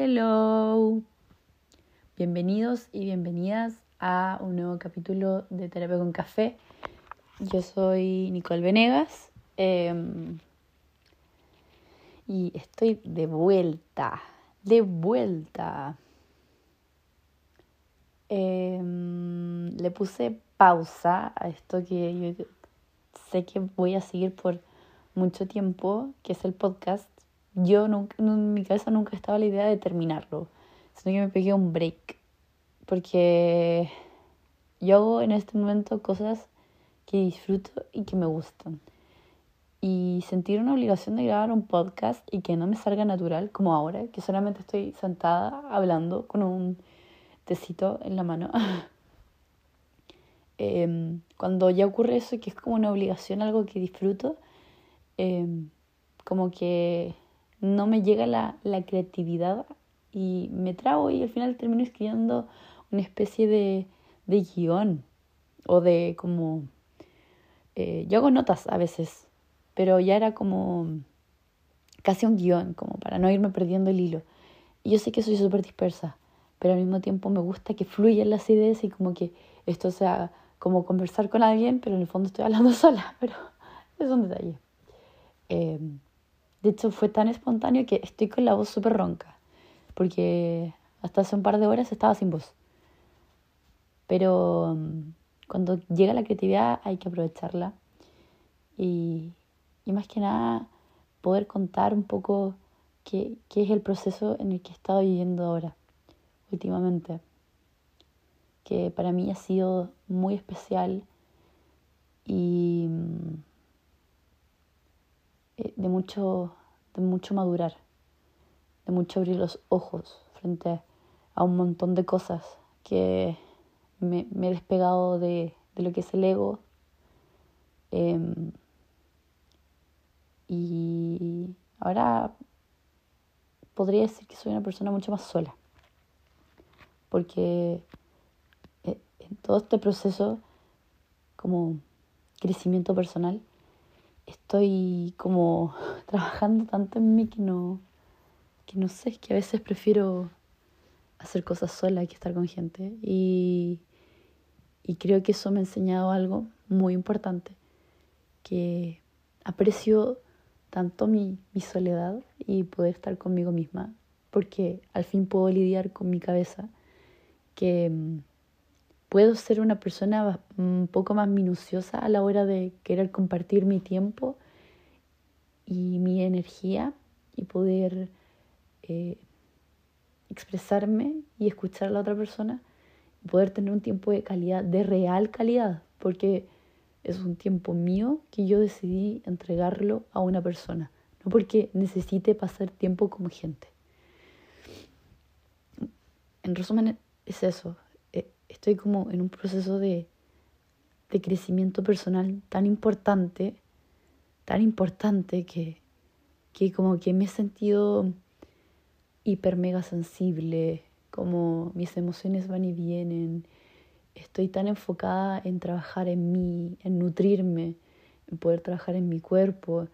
Hello. Bienvenidos y bienvenidas a un nuevo capítulo de Terapia con Café. Yo soy Nicole Venegas em, y estoy de vuelta, de vuelta. Em, le puse pausa a esto que yo sé que voy a seguir por mucho tiempo, que es el podcast yo nunca, en mi cabeza nunca estaba la idea de terminarlo, sino que me pegué un break, porque yo hago en este momento cosas que disfruto y que me gustan. Y sentir una obligación de grabar un podcast y que no me salga natural, como ahora, que solamente estoy sentada hablando con un tecito en la mano. Em, cuando ya ocurre eso que es como una obligación, algo que disfruto, em, como que no me llega la, creatividad y me trago y al final termino escribiendo una especie de, de guion o de como... Eh, yo hago notas a veces, pero ya era como casi un guion, como para no irme perdiendo el hilo. Y yo sé que soy súper dispersa, pero al mismo tiempo me gusta que fluyan las ideas y como que esto sea como conversar con alguien, pero en el fondo estoy hablando sola, pero es un detalle. Eh, de hecho, fue tan espontáneo que estoy con la voz súper ronca, porque hasta hace un par de horas estaba sin voz. Pero mm, cuando llega la creatividad hay que aprovecharla y, y más que nada poder contar un poco qué, qué es el proceso en el que he estado viviendo ahora, últimamente, que para mí ha sido muy especial y mm, eh, de mucho, de mucho madurar, de mucho abrir los ojos frente a un montón de cosas que me, he despegado de, lo que es el ego. Em, y ahora podría decir que soy una persona mucho más sola, porque eh, en todo este proceso como crecimiento personal, estoy como trabajando tanto en mí que no, que no sé, que a veces prefiero hacer cosas sola que estar con gente. Y, y creo que eso me ha enseñado algo muy importante, que aprecio tanto mi, mi soledad y poder estar conmigo misma, porque al fin puedo lidiar con mi cabeza, que mm, puedo ser una persona un poco más minuciosa a la hora de querer compartir mi tiempo y mi energía y poder eh, expresarme y escuchar a la otra persona y poder tener un tiempo de calidad, de real calidad, porque es un tiempo mío que yo decidí entregarlo a una persona, no porque necesite pasar tiempo como gente. En resumen, es eso, estoy como en un proceso de, de crecimiento personal tan importante, tan importante que, que como que me he sentido hiper mega sensible, como mis emociones van y vienen, estoy tan enfocada en trabajar en mí, en nutrirme, en poder trabajar en mi cuerpo.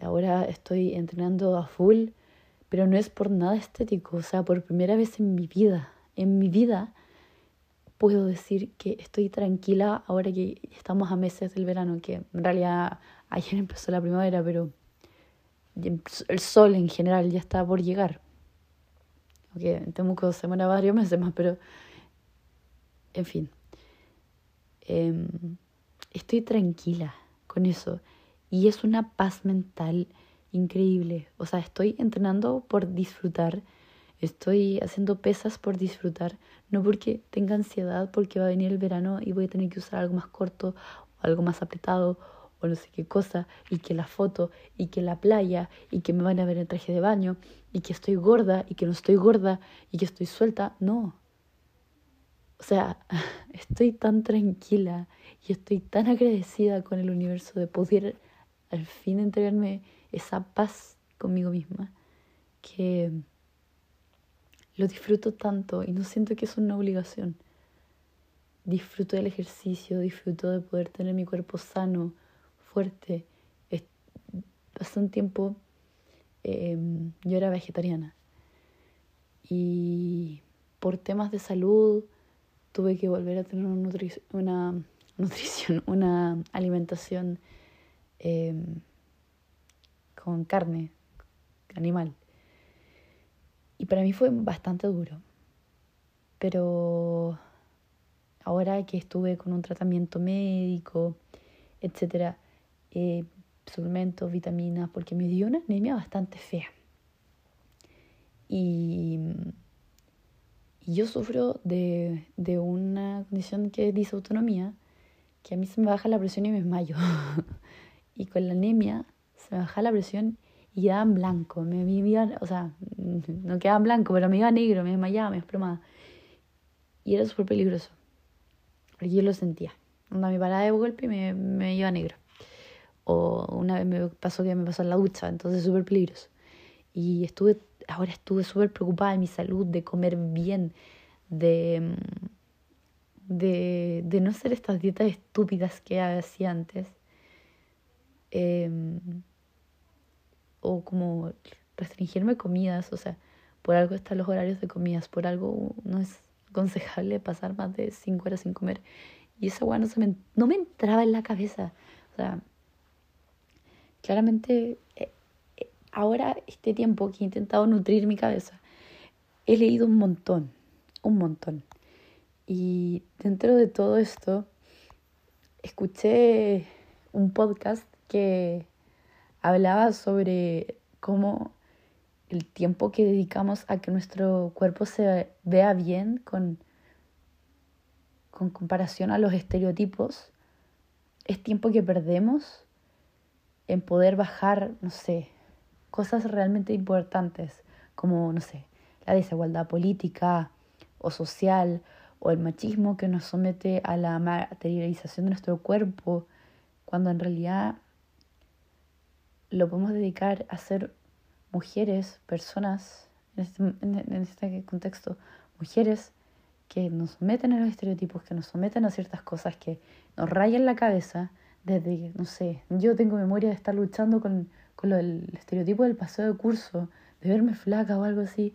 Ahora estoy entrenando a full, pero no es por nada estético, o sea, por primera vez en mi vida, en mi vida puedo decir que estoy tranquila ahora que estamos a meses del verano, que en realidad ayer empezó la primavera, pero el sol en general ya está por llegar. Aunque en Temuco se demora varios meses más, pero en fin. Em, estoy tranquila con eso y es una paz mental increíble. O sea, estoy entrenando por disfrutar Estoy haciendo pesas por disfrutar, no porque tenga ansiedad porque va a venir el verano y voy a tener que usar algo más corto o algo más apretado o no sé qué cosa, y que la foto, y que la playa, y que me van a ver en traje de baño, y que estoy gorda, y que no estoy gorda, y que estoy suelta. No. O sea, estoy tan tranquila y estoy tan agradecida con el universo de poder al fin entregarme esa paz conmigo misma que lo disfruto tanto y no siento que es una obligación. Disfruto del ejercicio, disfruto de poder tener mi cuerpo sano, fuerte. Hace un tiempo em, yo era vegetariana Y por temas de salud tuve que volver a tener una, una nutrición, una alimentación em, con carne animal. Y para mí fue bastante duro. Pero ahora que estuve con un tratamiento médico, etcétera, eh, suplementos, vitaminas, porque me dio una anemia bastante fea. Y, yo sufro de, de, una condición que es disautonomía, que a mí se me baja la presión y me desmayo. y con la anemia se me baja la presión y quedaba en blanco. Me, me o sea, no quedaba blanco, pero me iba negro, me desmayaba, me desplomaba. Y era súper peligroso. Porque yo lo sentía. Onda me paraba de golpe me, me iba negro. O una vez me pasó que me pasó en la ducha, entonces súper peligroso. Y estuve, ahora estuve súper preocupada de mi salud, de comer bien, de, de, de no hacer estas dietas estúpidas que hacía antes. Eh, o como restringirme comidas, o sea, por algo están los horarios de comidas, por algo no es aconsejable pasar más de cinco horas sin comer. Y esa weá no, se me, no me entraba en la cabeza. O sea, claramente eh, eh, ahora este tiempo que he intentado nutrir mi cabeza, he leído un montón, un montón. Y dentro de todo esto, escuché un podcast que hablaba sobre cómo el tiempo que dedicamos a que nuestro cuerpo se vea bien con, con comparación a los estereotipos es tiempo que perdemos en poder bajar, no sé, cosas realmente importantes como, no sé, la desigualdad política o social o el machismo que nos somete a la materialización de nuestro cuerpo, cuando en realidad lo podemos dedicar a ser mujeres, personas, en este, en, este contexto, mujeres que nos someten a los estereotipos, que nos someten a ciertas cosas que nos rayan la cabeza desde, no sé, yo tengo memoria de estar luchando con, con lo estereotipo del paseo de curso, de verme flaca o algo así,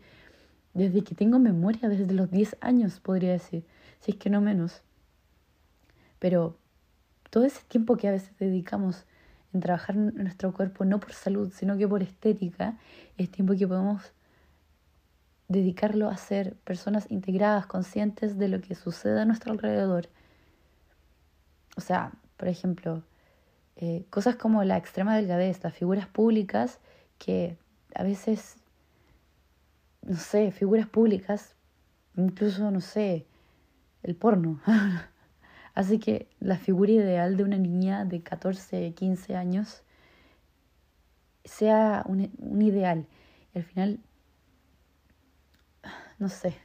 desde que tengo memoria, desde los 10 años, podría decir, si es que no menos. Pero todo ese tiempo que a veces dedicamos en trabajar nuestro cuerpo no por salud, sino que por estética, es tiempo que podemos dedicarlo a ser personas integradas, conscientes de lo que sucede a nuestro alrededor. O sea, por ejemplo, eh, cosas como la extrema delgadez, las figuras públicas que a veces, no sé, figuras públicas, incluso, no sé, el porno. Así que la figura ideal de una niña de 14, 15 años sea un, un ideal. Y al final, no sé,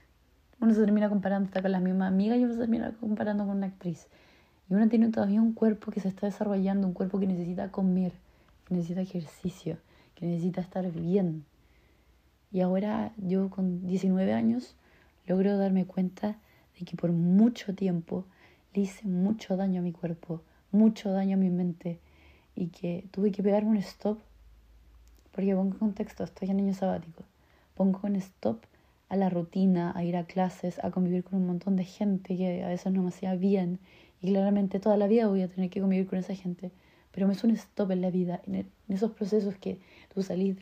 uno se termina comparando con la misma amiga y uno se termina comparando con una actriz. Y uno tiene todavía un cuerpo que se está desarrollando, un cuerpo que necesita comer, que necesita ejercicio, que necesita estar bien. Y ahora yo con 19 años logro darme cuenta de que por mucho tiempo le hice mucho daño a mi cuerpo, mucho daño a mi mente y que tuve que pegarme un stop, porque pongo en contexto, estoy en año sabático, pongo un stop a la rutina, a ir a clases, a convivir con un montón de gente que a veces no me hacía bien y claramente toda la vida voy a tener que convivir con esa gente, pero me es un stop en la vida, en, esos procesos que tú salís,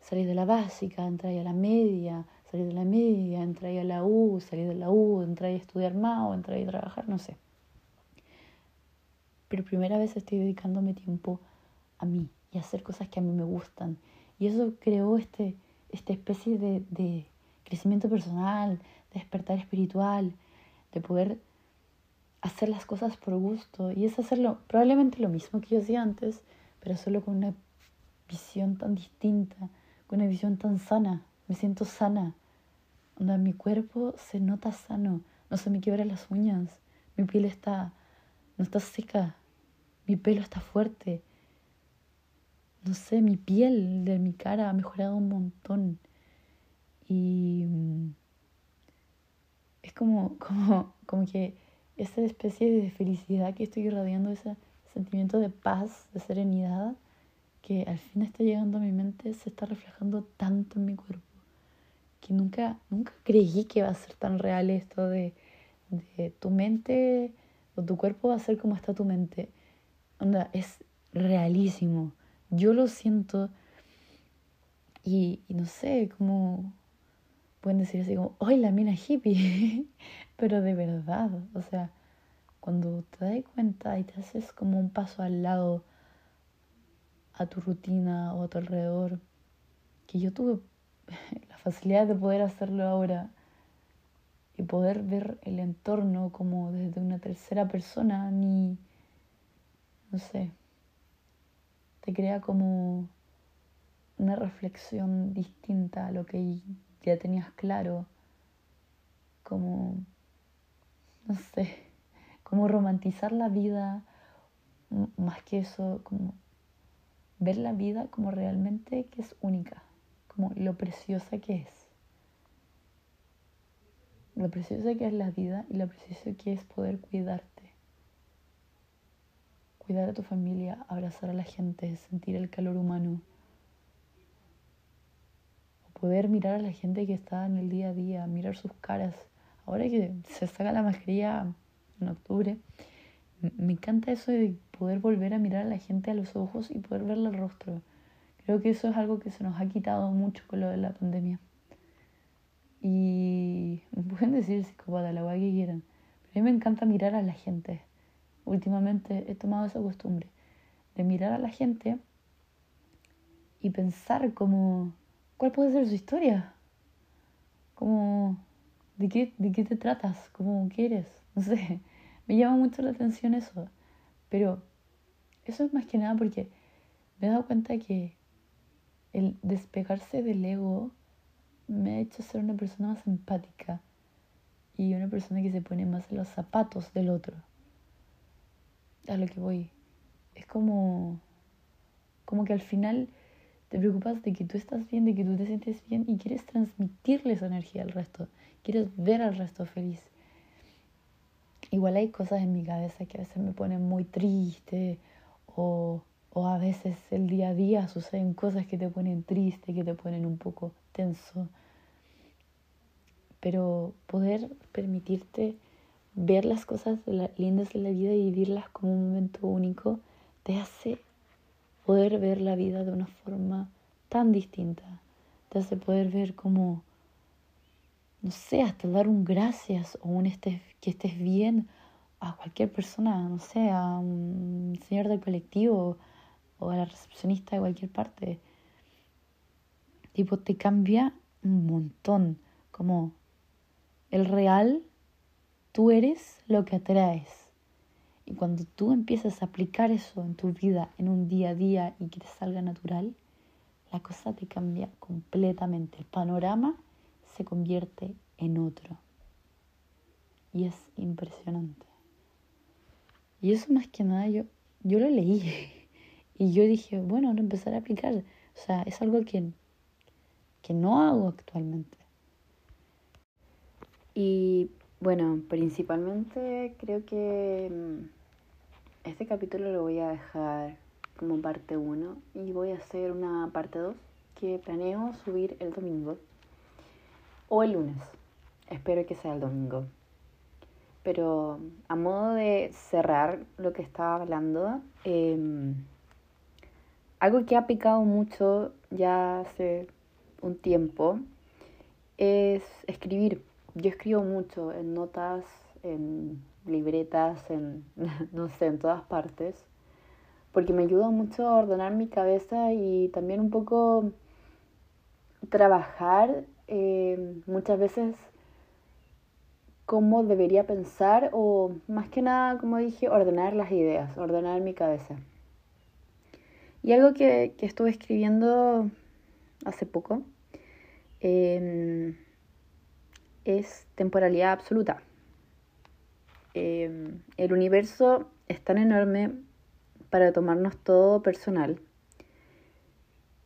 salís de la básica, entras a la media, salir de la media, entrar a la U, salir de la U, entrar a estudiar más o entrar a trabajar, no sé. Pero primera vez estoy dedicándome tiempo a mí y a hacer cosas que a mí me gustan. Y eso creó este, esta especie de, de crecimiento personal, de despertar espiritual, de poder hacer las cosas por gusto. Y es hacerlo probablemente lo mismo que yo hacía antes, pero solo con una visión tan distinta, con una visión tan sana. Me siento sana, mi cuerpo se nota sano, no se me quiebran las uñas, mi piel está, no está seca, mi pelo está fuerte. No sé, mi piel de mi cara ha mejorado un montón. Y mm, es como, como, como que esa especie de felicidad que estoy irradiando, ese sentimiento de paz, de serenidad, que al fin está llegando a mi mente, se está reflejando tanto en mi cuerpo nunca, nunca creí que iba a ser tan real esto de, de tu mente o tu cuerpo va a ser como está tu mente. Onda, es realísimo. Yo lo siento y, no sé, como pueden decir así como, ¡ay, la mina hippie! Pero de verdad, o sea, cuando te das cuenta y te haces como un paso al lado a tu rutina o a tu alrededor, que yo tuve la facilidad de poder hacerlo ahora y poder ver el entorno como desde una tercera persona, ni, no sé, te crea como una reflexión distinta a lo que ya tenías claro, como, no sé, como romantizar la vida, más que eso, como ver la vida como realmente que es única, como lo preciosa que es. Lo preciosa que es la vida y lo precioso que es poder cuidarte. Cuidar a tu familia, abrazar a la gente, sentir el calor humano. poder mirar a la gente que está en el día a día, mirar sus caras. Ahora que se saca la mascarilla en octubre, me encanta eso de poder volver a mirar a la gente a los ojos y poder verle el rostro. Creo que eso es algo que se nos ha quitado mucho con lo de la pandemia. Y pueden decir psicópata, la guay que quieran. Pero a mí me encanta mirar a la gente. Últimamente he tomado esa costumbre de mirar a la gente y pensar como, ¿cuál puede ser su historia? Como, ¿de qué, de qué te tratas? ¿Cómo quieres? No sé. Me llama mucho la atención eso. Pero eso es más que nada porque me he dado cuenta que el despegarse del ego me ha hecho ser una persona más empática y una persona que se pone más en los zapatos del otro. A lo que voy. Es como, como que al final te preocupas de que tú estás bien, de que tú te sientes bien y quieres transmitirle esa energía al resto. Quieres ver al resto feliz. Igual hay cosas en mi cabeza que a veces me ponen muy triste o, o a veces el día a día suceden cosas que te ponen triste, que te ponen un poco tenso. Pero poder permitirte ver las cosas lindas de la vida y vivirlas como un momento único te hace poder ver la vida de una forma tan distinta. Te hace poder ver como no sé, hasta dar un gracias o un estés, que estés bien a cualquier persona, no sé, a un señor del colectivo o a la recepcionista de cualquier parte. Tipo, te cambia un montón. Como el real, tú eres lo que atraes. Y cuando tú empiezas a aplicar eso en tu vida, en un día a día y que te salga natural, la cosa te cambia completamente. El panorama se convierte en otro. Y es impresionante. Y eso más que nada yo, yo lo leí y yo dije, bueno, ahora empezar a aplicar. O sea, es algo que, que no hago actualmente. Y bueno, principalmente creo que mm, este capítulo lo voy a dejar como parte 1 y voy a hacer una parte 2 que planeo subir el domingo o el lunes. Espero que sea el domingo. Pero a modo de cerrar lo que estaba hablando, em, algo que ha picado mucho ya hace un tiempo es escribir. Yo escribo mucho en notas, en libretas, en no sé, en todas partes, porque me ayuda mucho a ordenar mi cabeza y también un poco trabajar eh, muchas veces cómo debería pensar o más que nada, como dije, ordenar las ideas, ordenar mi cabeza. Y algo que, estuve escribiendo hace poco em, es temporalidad absoluta. Em, el universo es tan enorme para tomarnos todo personal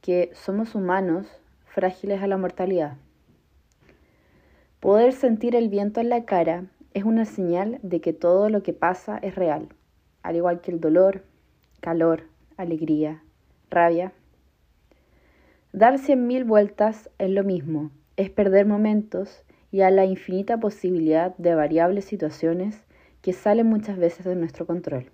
que somos humanos frágiles a la mortalidad. Poder sentir el viento en la cara es una señal de que todo lo que pasa es real, al igual que el dolor, calor, alegría, rabia. Dar cien mil vueltas es lo mismo, es perder momentos y a la infinita posibilidad de variables situaciones que salen muchas veces de nuestro control.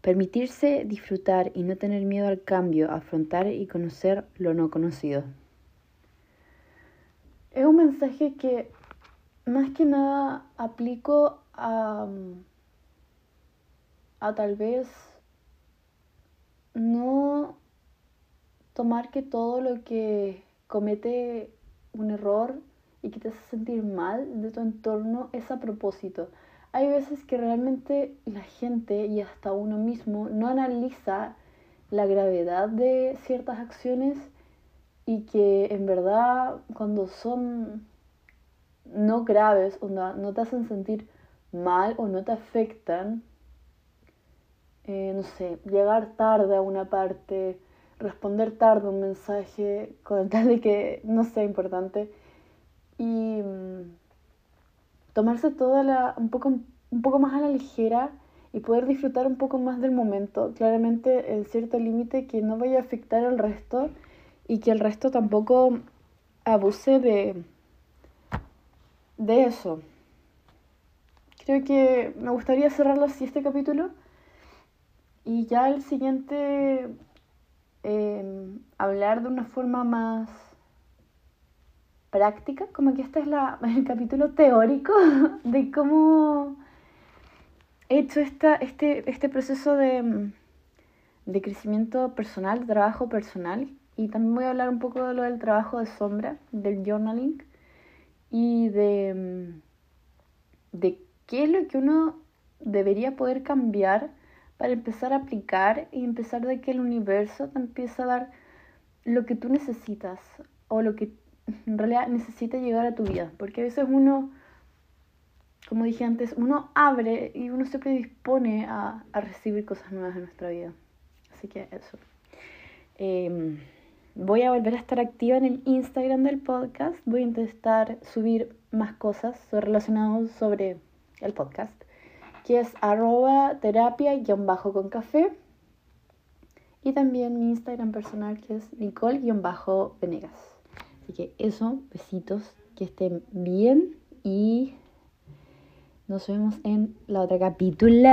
Permitirse disfrutar y no tener miedo al cambio, afrontar y conocer lo no conocido. Es un mensaje que más que nada aplico a, a tal vez no tomar que todo lo que comete un error y que te hace sentir mal de tu entorno es a propósito. Hay veces que realmente la gente y hasta uno mismo no analiza la gravedad de ciertas acciones y que en verdad cuando son no graves o no, te hacen sentir mal o no te afectan, eh, no sé, llegar tarde a una parte, responder tarde un mensaje con tal de que no sea importante y mm, tomarse toda la, un poco, un poco más a la ligera y poder disfrutar un poco más del momento, claramente en cierto límite que no vaya a afectar al resto y que el resto tampoco abuse de, de eso. Creo que me gustaría cerrarlo así este capítulo y ya el siguiente Em, hablar de una forma más práctica, como que este es la, el capítulo teórico de cómo he hecho esta, este, este proceso de, de crecimiento personal, de trabajo personal. Y también voy a hablar un poco de lo del trabajo de sombra, del journaling y de, de qué es lo que uno debería poder cambiar para empezar a aplicar y empezar de que el universo te empiece a dar lo que tú necesitas o lo que en realidad necesita llegar a tu vida. Porque a veces uno, como dije antes, uno abre y uno se predispone a, a recibir cosas nuevas en nuestra vida. Así que eso. Em, voy a volver a estar activa en el Instagram del podcast. Voy a intentar subir más cosas relacionadas sobre el podcast que es arroba terapia-con café. Y también mi Instagram personal que es nicole-venegas. Así que eso, besitos, que estén bien y nos vemos en la otra capítulo.